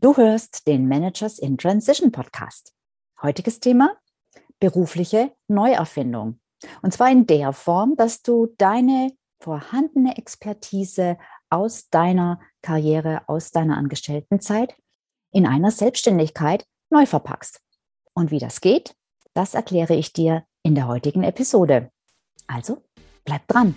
Du hörst den Managers in Transition Podcast. Heutiges Thema berufliche Neuerfindung. Und zwar in der Form, dass du deine vorhandene Expertise aus deiner Karriere, aus deiner Angestelltenzeit in einer Selbstständigkeit neu verpackst. Und wie das geht, das erkläre ich dir in der heutigen Episode. Also bleib dran.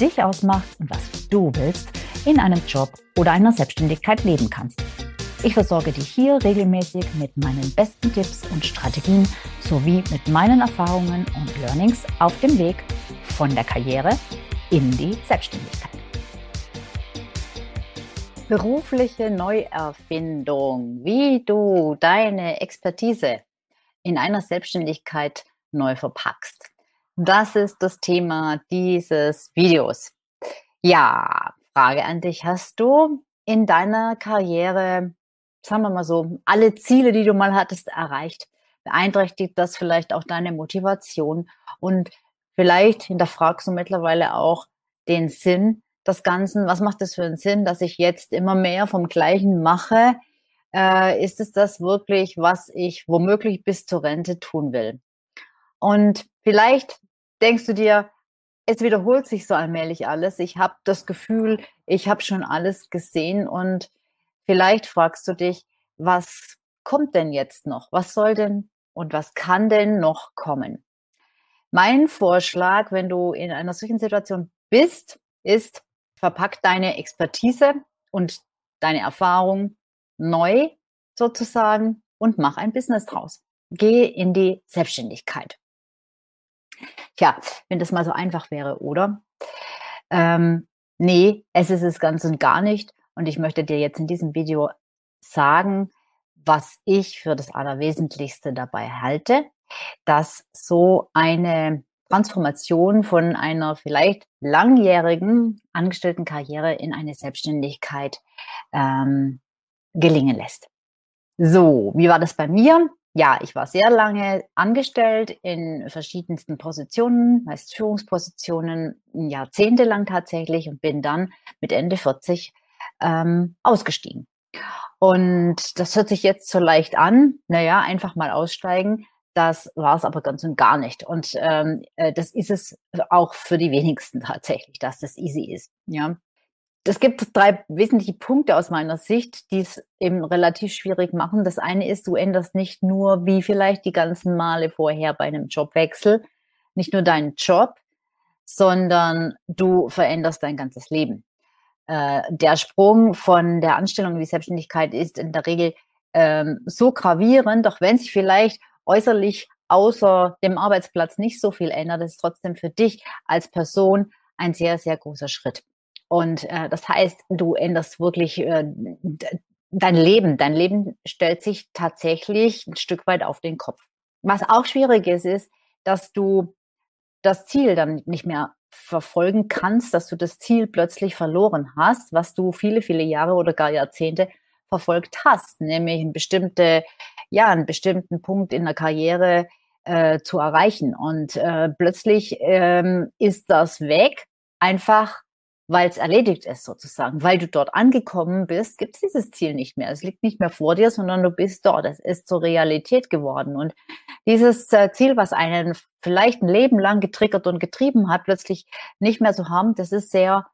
dich ausmacht und was du willst, in einem Job oder einer Selbstständigkeit leben kannst. Ich versorge dich hier regelmäßig mit meinen besten Tipps und Strategien sowie mit meinen Erfahrungen und Learnings auf dem Weg von der Karriere in die Selbstständigkeit. Berufliche Neuerfindung, wie du deine Expertise in einer Selbstständigkeit neu verpackst. Das ist das Thema dieses Videos. Ja, Frage an dich. Hast du in deiner Karriere, sagen wir mal so, alle Ziele, die du mal hattest, erreicht? Beeinträchtigt das vielleicht auch deine Motivation? Und vielleicht hinterfragst du mittlerweile auch den Sinn des Ganzen. Was macht es für einen Sinn, dass ich jetzt immer mehr vom Gleichen mache? Äh, ist es das wirklich, was ich womöglich bis zur Rente tun will? Und vielleicht denkst du dir, es wiederholt sich so allmählich alles. Ich habe das Gefühl, ich habe schon alles gesehen und vielleicht fragst du dich, was kommt denn jetzt noch? Was soll denn und was kann denn noch kommen? Mein Vorschlag, wenn du in einer solchen Situation bist, ist, verpack deine Expertise und deine Erfahrung neu sozusagen und mach ein Business draus. Geh in die Selbstständigkeit. Tja, wenn das mal so einfach wäre, oder? Ähm, nee, es ist es ganz und gar nicht. Und ich möchte dir jetzt in diesem Video sagen, was ich für das Allerwesentlichste dabei halte, dass so eine Transformation von einer vielleicht langjährigen Angestelltenkarriere in eine Selbstständigkeit ähm, gelingen lässt. So, wie war das bei mir? Ja, ich war sehr lange angestellt in verschiedensten Positionen, meist Führungspositionen, jahrzehntelang tatsächlich und bin dann mit Ende 40 ähm, ausgestiegen. Und das hört sich jetzt so leicht an, naja, einfach mal aussteigen. Das war es aber ganz und gar nicht. Und ähm, äh, das ist es auch für die wenigsten tatsächlich, dass das easy ist. Ja, es gibt drei wesentliche Punkte aus meiner Sicht, die es eben relativ schwierig machen. Das eine ist, du änderst nicht nur, wie vielleicht die ganzen Male vorher bei einem Jobwechsel, nicht nur deinen Job, sondern du veränderst dein ganzes Leben. Äh, der Sprung von der Anstellung in die Selbstständigkeit ist in der Regel ähm, so gravierend, auch wenn sich vielleicht äußerlich außer dem Arbeitsplatz nicht so viel ändert, ist trotzdem für dich als Person ein sehr, sehr großer Schritt. Und äh, das heißt, du änderst wirklich äh, dein Leben. Dein Leben stellt sich tatsächlich ein Stück weit auf den Kopf. Was auch schwierig ist, ist, dass du das Ziel dann nicht mehr verfolgen kannst, dass du das Ziel plötzlich verloren hast, was du viele, viele Jahre oder gar Jahrzehnte verfolgt hast, nämlich einen bestimmte, ja, einen bestimmten Punkt in der Karriere äh, zu erreichen. Und äh, plötzlich ähm, ist das weg, einfach weil es erledigt ist sozusagen. Weil du dort angekommen bist, gibt es dieses Ziel nicht mehr. Es liegt nicht mehr vor dir, sondern du bist dort. Es ist zur Realität geworden. Und dieses äh, Ziel, was einen vielleicht ein Leben lang getriggert und getrieben hat, plötzlich nicht mehr zu haben, das ist sehr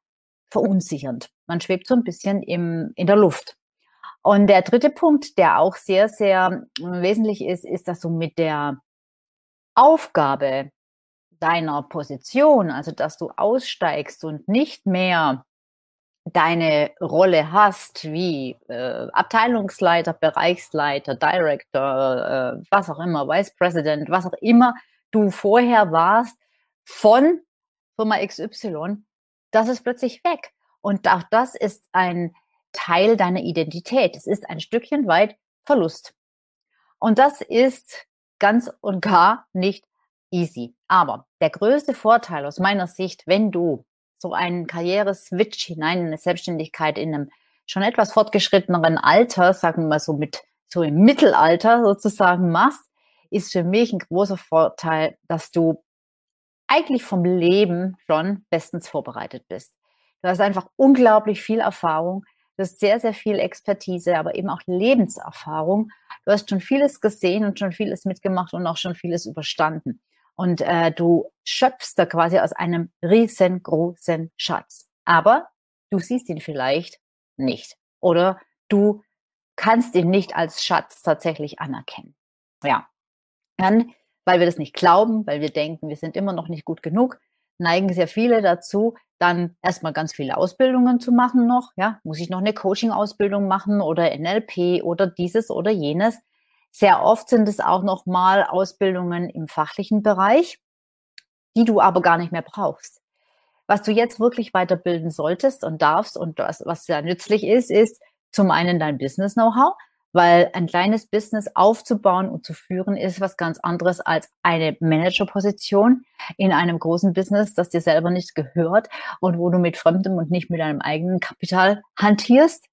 verunsichernd. Man schwebt so ein bisschen im, in der Luft. Und der dritte Punkt, der auch sehr, sehr wesentlich ist, ist, dass du mit der Aufgabe, deiner Position, also dass du aussteigst und nicht mehr deine Rolle hast wie äh, Abteilungsleiter, Bereichsleiter, Director, äh, was auch immer, Vice President, was auch immer du vorher warst von Firma XY, das ist plötzlich weg. Und auch das ist ein Teil deiner Identität. Es ist ein Stückchen weit Verlust. Und das ist ganz und gar nicht easy. Aber der größte Vorteil aus meiner Sicht, wenn du so einen Karriereswitch hinein in eine Selbstständigkeit in einem schon etwas fortgeschritteneren Alter, sagen wir mal so mit so im Mittelalter sozusagen machst, ist für mich ein großer Vorteil, dass du eigentlich vom Leben schon bestens vorbereitet bist. Du hast einfach unglaublich viel Erfahrung, du hast sehr, sehr viel Expertise, aber eben auch Lebenserfahrung. Du hast schon vieles gesehen und schon vieles mitgemacht und auch schon vieles überstanden. Und äh, du schöpfst da quasi aus einem riesengroßen Schatz. Aber du siehst ihn vielleicht nicht. Oder du kannst ihn nicht als Schatz tatsächlich anerkennen. Ja. Dann, weil wir das nicht glauben, weil wir denken, wir sind immer noch nicht gut genug, neigen sehr viele dazu, dann erstmal ganz viele Ausbildungen zu machen noch. Ja, muss ich noch eine Coaching-Ausbildung machen oder NLP oder dieses oder jenes. Sehr oft sind es auch noch mal Ausbildungen im fachlichen Bereich, die du aber gar nicht mehr brauchst. Was du jetzt wirklich weiterbilden solltest und darfst und was, was sehr nützlich ist, ist zum einen dein Business-Know-how, weil ein kleines Business aufzubauen und zu führen ist was ganz anderes als eine Managerposition in einem großen Business, das dir selber nicht gehört und wo du mit fremdem und nicht mit deinem eigenen Kapital hantierst.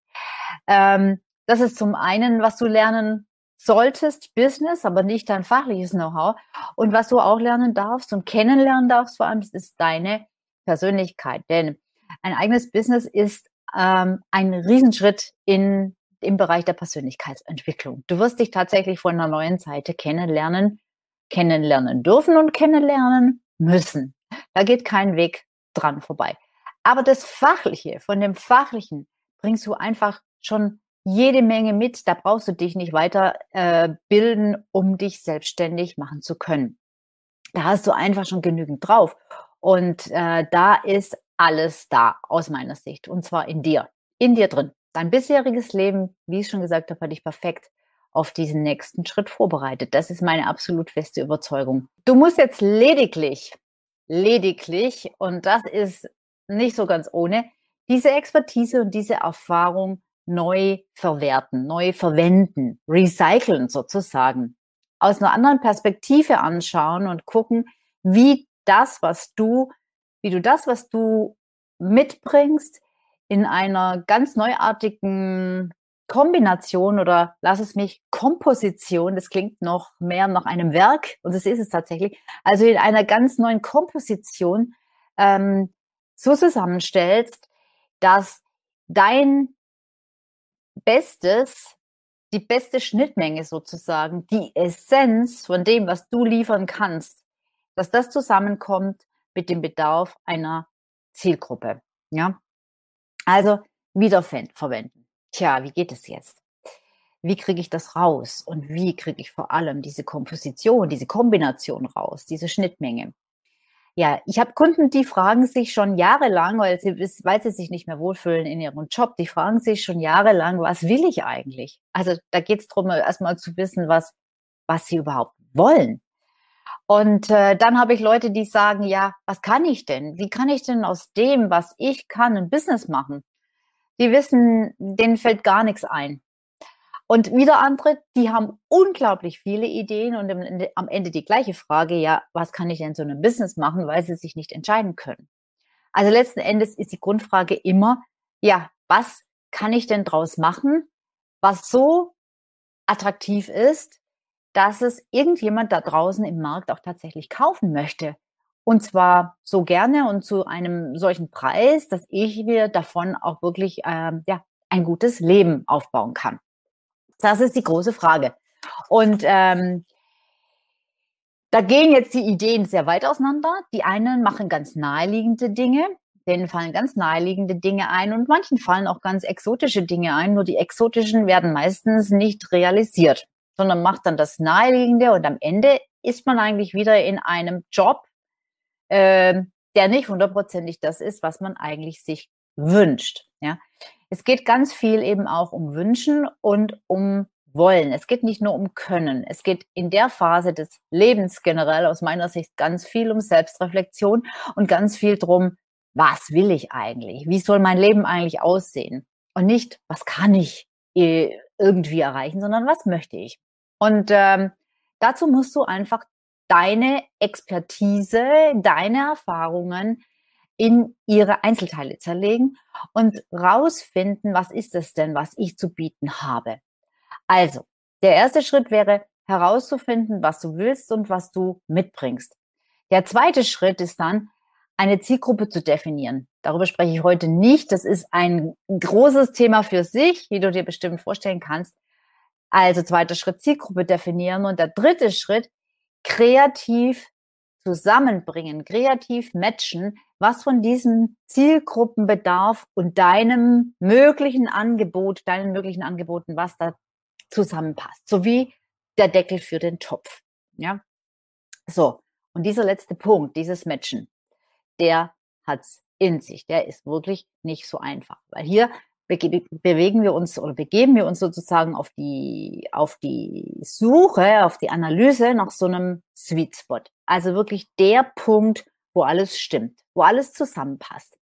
Ähm, das ist zum einen, was du lernen solltest, Business, aber nicht dein fachliches Know-how. Und was du auch lernen darfst und kennenlernen darfst, vor allem, ist deine Persönlichkeit. Denn ein eigenes Business ist ähm, ein Riesenschritt in im Bereich der Persönlichkeitsentwicklung. Du wirst dich tatsächlich von einer neuen Seite kennenlernen, kennenlernen dürfen und kennenlernen müssen. Da geht kein Weg dran vorbei. Aber das Fachliche, von dem Fachlichen bringst du einfach schon jede Menge mit. Da brauchst du dich nicht weiter äh, bilden, um dich selbstständig machen zu können. Da hast du einfach schon genügend drauf. Und äh, da ist alles da aus meiner Sicht. Und zwar in dir, in dir drin. Dein bisheriges Leben, wie ich schon gesagt habe, hat dich perfekt auf diesen nächsten Schritt vorbereitet. Das ist meine absolut feste Überzeugung. Du musst jetzt lediglich, lediglich, und das ist nicht so ganz ohne, diese Expertise und diese Erfahrung neu verwerten, neu verwenden, recyceln sozusagen, aus einer anderen Perspektive anschauen und gucken, wie das, was du, wie du das, was du mitbringst, in einer ganz neuartigen Kombination oder lass es mich Komposition, das klingt noch mehr nach einem Werk und das ist es tatsächlich, also in einer ganz neuen Komposition ähm, so zusammenstellst, dass dein Bestes, die beste Schnittmenge sozusagen, die Essenz von dem, was du liefern kannst, dass das zusammenkommt mit dem Bedarf einer Zielgruppe. Ja, also wiederverwenden. Tja, wie geht es jetzt? Wie kriege ich das raus? Und wie kriege ich vor allem diese Komposition, diese Kombination raus, diese Schnittmenge? Ja, ich habe Kunden, die fragen sich schon jahrelang, weil sie, weil sie sich nicht mehr wohlfühlen in ihrem Job, die fragen sich schon jahrelang, was will ich eigentlich? Also da geht es darum, erstmal zu wissen, was, was sie überhaupt wollen. Und äh, dann habe ich Leute, die sagen, ja, was kann ich denn? Wie kann ich denn aus dem, was ich kann, ein Business machen? Die wissen, denen fällt gar nichts ein. Und wieder andere, die haben unglaublich viele Ideen und am Ende die gleiche Frage, ja, was kann ich denn so einem Business machen, weil sie sich nicht entscheiden können. Also letzten Endes ist die Grundfrage immer, ja, was kann ich denn draus machen, was so attraktiv ist, dass es irgendjemand da draußen im Markt auch tatsächlich kaufen möchte. Und zwar so gerne und zu einem solchen Preis, dass ich mir davon auch wirklich ähm, ja, ein gutes Leben aufbauen kann. Das ist die große Frage. Und ähm, da gehen jetzt die Ideen sehr weit auseinander. Die einen machen ganz naheliegende Dinge, denen fallen ganz naheliegende Dinge ein und manchen fallen auch ganz exotische Dinge ein. Nur die exotischen werden meistens nicht realisiert sondern macht dann das Naheliegende und am Ende ist man eigentlich wieder in einem Job, äh, der nicht hundertprozentig das ist, was man eigentlich sich wünscht. Ja? Es geht ganz viel eben auch um Wünschen und um Wollen. Es geht nicht nur um Können. Es geht in der Phase des Lebens generell aus meiner Sicht ganz viel um Selbstreflexion und ganz viel drum, was will ich eigentlich? Wie soll mein Leben eigentlich aussehen? Und nicht, was kann ich äh, irgendwie erreichen, sondern was möchte ich? Und ähm, dazu musst du einfach deine Expertise, deine Erfahrungen in ihre Einzelteile zerlegen und rausfinden, was ist es denn, was ich zu bieten habe. Also, der erste Schritt wäre herauszufinden, was du willst und was du mitbringst. Der zweite Schritt ist dann, eine Zielgruppe zu definieren. Darüber spreche ich heute nicht. Das ist ein großes Thema für sich, wie du dir bestimmt vorstellen kannst. Also zweiter Schritt Zielgruppe definieren und der dritte Schritt kreativ zusammenbringen, kreativ matchen, was von diesem Zielgruppenbedarf und deinem möglichen Angebot, deinen möglichen Angeboten, was da zusammenpasst, sowie der Deckel für den Topf. Ja, so. Und dieser letzte Punkt, dieses Matchen, der hat's in sich. Der ist wirklich nicht so einfach, weil hier bewegen wir uns oder begeben wir uns sozusagen auf die, auf die Suche, auf die Analyse nach so einem Sweet Spot. Also wirklich der Punkt, wo alles stimmt, wo alles zusammenpasst.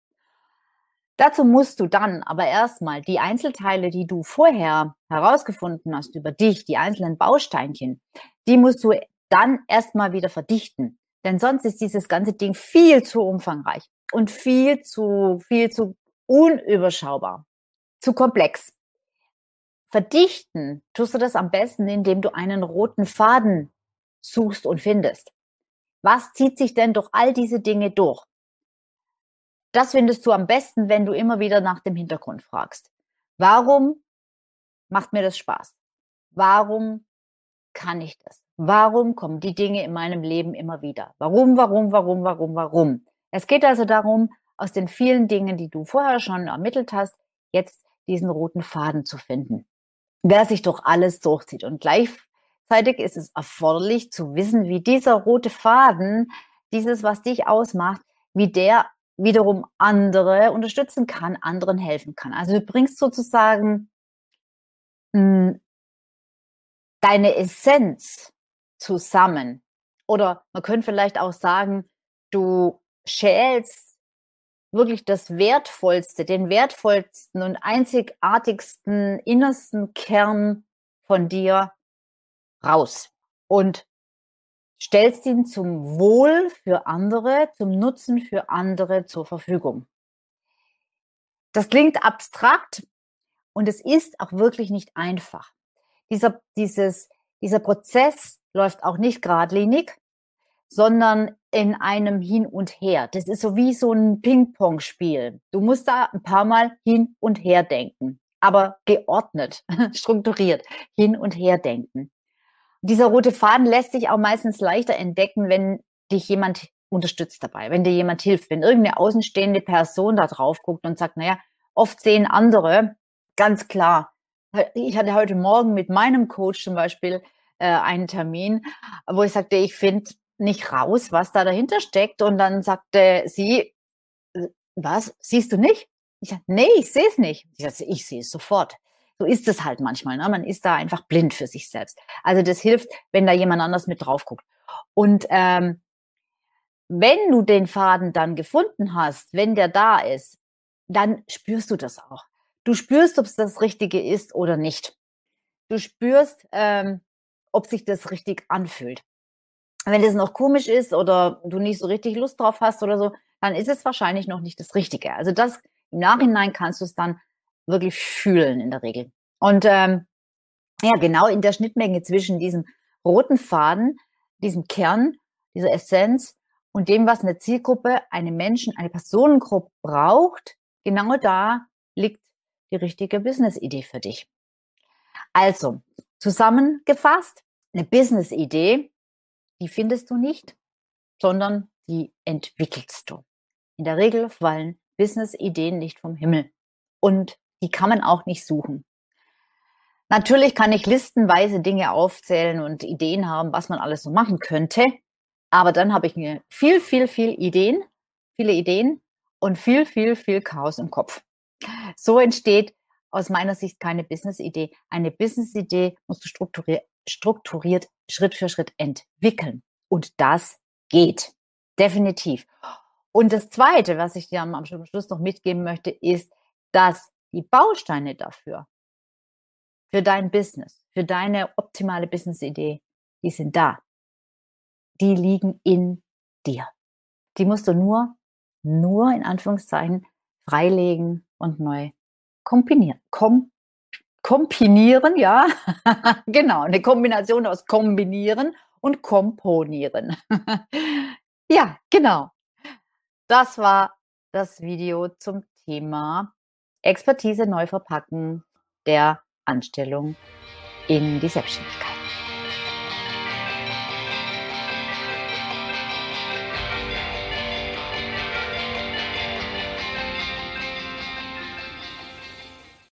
Dazu musst du dann aber erstmal die Einzelteile, die du vorher herausgefunden hast über dich, die einzelnen Bausteinchen, die musst du dann erstmal wieder verdichten. Denn sonst ist dieses ganze Ding viel zu umfangreich und viel zu, viel zu unüberschaubar zu komplex. Verdichten tust du das am besten, indem du einen roten Faden suchst und findest. Was zieht sich denn durch all diese Dinge durch? Das findest du am besten, wenn du immer wieder nach dem Hintergrund fragst. Warum macht mir das Spaß? Warum kann ich das? Warum kommen die Dinge in meinem Leben immer wieder? Warum, warum, warum, warum, warum? Es geht also darum, aus den vielen Dingen, die du vorher schon ermittelt hast, jetzt diesen roten Faden zu finden, der sich durch alles durchzieht. Und gleichzeitig ist es erforderlich zu wissen, wie dieser rote Faden, dieses, was dich ausmacht, wie der wiederum andere unterstützen kann, anderen helfen kann. Also du bringst sozusagen mh, hm, deine Essenz zusammen. Oder man könnte vielleicht auch sagen, du schälst wirklich das Wertvollste, den wertvollsten und einzigartigsten, innersten Kern von dir raus und stellst ihn zum Wohl für andere, zum Nutzen für andere zur Verfügung. Das klingt abstrakt und es ist auch wirklich nicht einfach. Dieser, dieses, dieser Prozess läuft auch nicht geradlinig, sondern in einem Hin und Her. Das ist so wie so ein Ping-Pong-Spiel. Du musst da ein paar Mal hin und her denken, aber geordnet, strukturiert hin und her denken. Dieser rote Faden lässt sich auch meistens leichter entdecken, wenn dich jemand unterstützt dabei, wenn dir jemand hilft, wenn irgendeine außenstehende Person da drauf guckt und sagt, naja, oft sehen andere ganz klar. Ich hatte heute Morgen mit meinem Coach zum Beispiel äh, einen Termin, wo ich sagte, ich finde, nicht raus, was da dahinter steckt. Und dann sagte sie, äh, was, siehst du nicht? Ich sagte, nee, ich sehe es nicht. Ich sagte, ich sehe es sofort. So ist es halt manchmal. Ne? Man ist da einfach blind für sich selbst. Also das hilft, wenn da jemand anders mit drauf guckt. Und ähm, wenn du den Faden dann gefunden hast, wenn der da ist, dann spürst du das auch. Du spürst, ob es das Richtige ist oder nicht. Du spürst, ähm, ob sich das richtig anfühlt wenn das noch komisch ist oder du nicht so richtig Lust drauf hast oder so, dann ist es wahrscheinlich noch nicht das Richtige. Also das im Nachhinein kannst du es dann wirklich fühlen in der Regel. Und ähm, ja, genau in der Schnittmenge zwischen diesem roten Faden, diesem Kern, dieser Essenz und dem, was eine Zielgruppe, eine Menschen, eine Personengruppe braucht, genau da liegt die richtige Business-Idee für dich. Also, zusammengefasst, eine Business-Idee die findest du nicht, sondern die entwickelst du. In der Regel fallen Business-Ideen nicht vom Himmel und die kann man auch nicht suchen. Natürlich kann ich listenweise Dinge aufzählen und Ideen haben, was man alles so machen könnte, aber dann habe ich mir viel, viel, viel Ideen, viele Ideen und viel, viel, viel Chaos im Kopf. So entsteht aus meiner Sicht keine Business-Idee. Eine Business-Idee musst du strukturiert, strukturiert Schritt für Schritt entwickeln. Und das geht. Definitiv. Und das Zweite, was ich dir am Schluss noch mitgeben möchte, ist, dass die Bausteine dafür, für dein Business, für deine optimale Business-Idee, die sind da. Die liegen in dir. Die musst du nur, nur in Anführungszeichen freilegen und neu kombinieren. Kom kombinieren, ja, genau, eine Kombination aus kombinieren und komponieren. ja, genau. Das war das Video zum Thema Expertise neu verpacken der Anstellung in die Selbstständigkeit.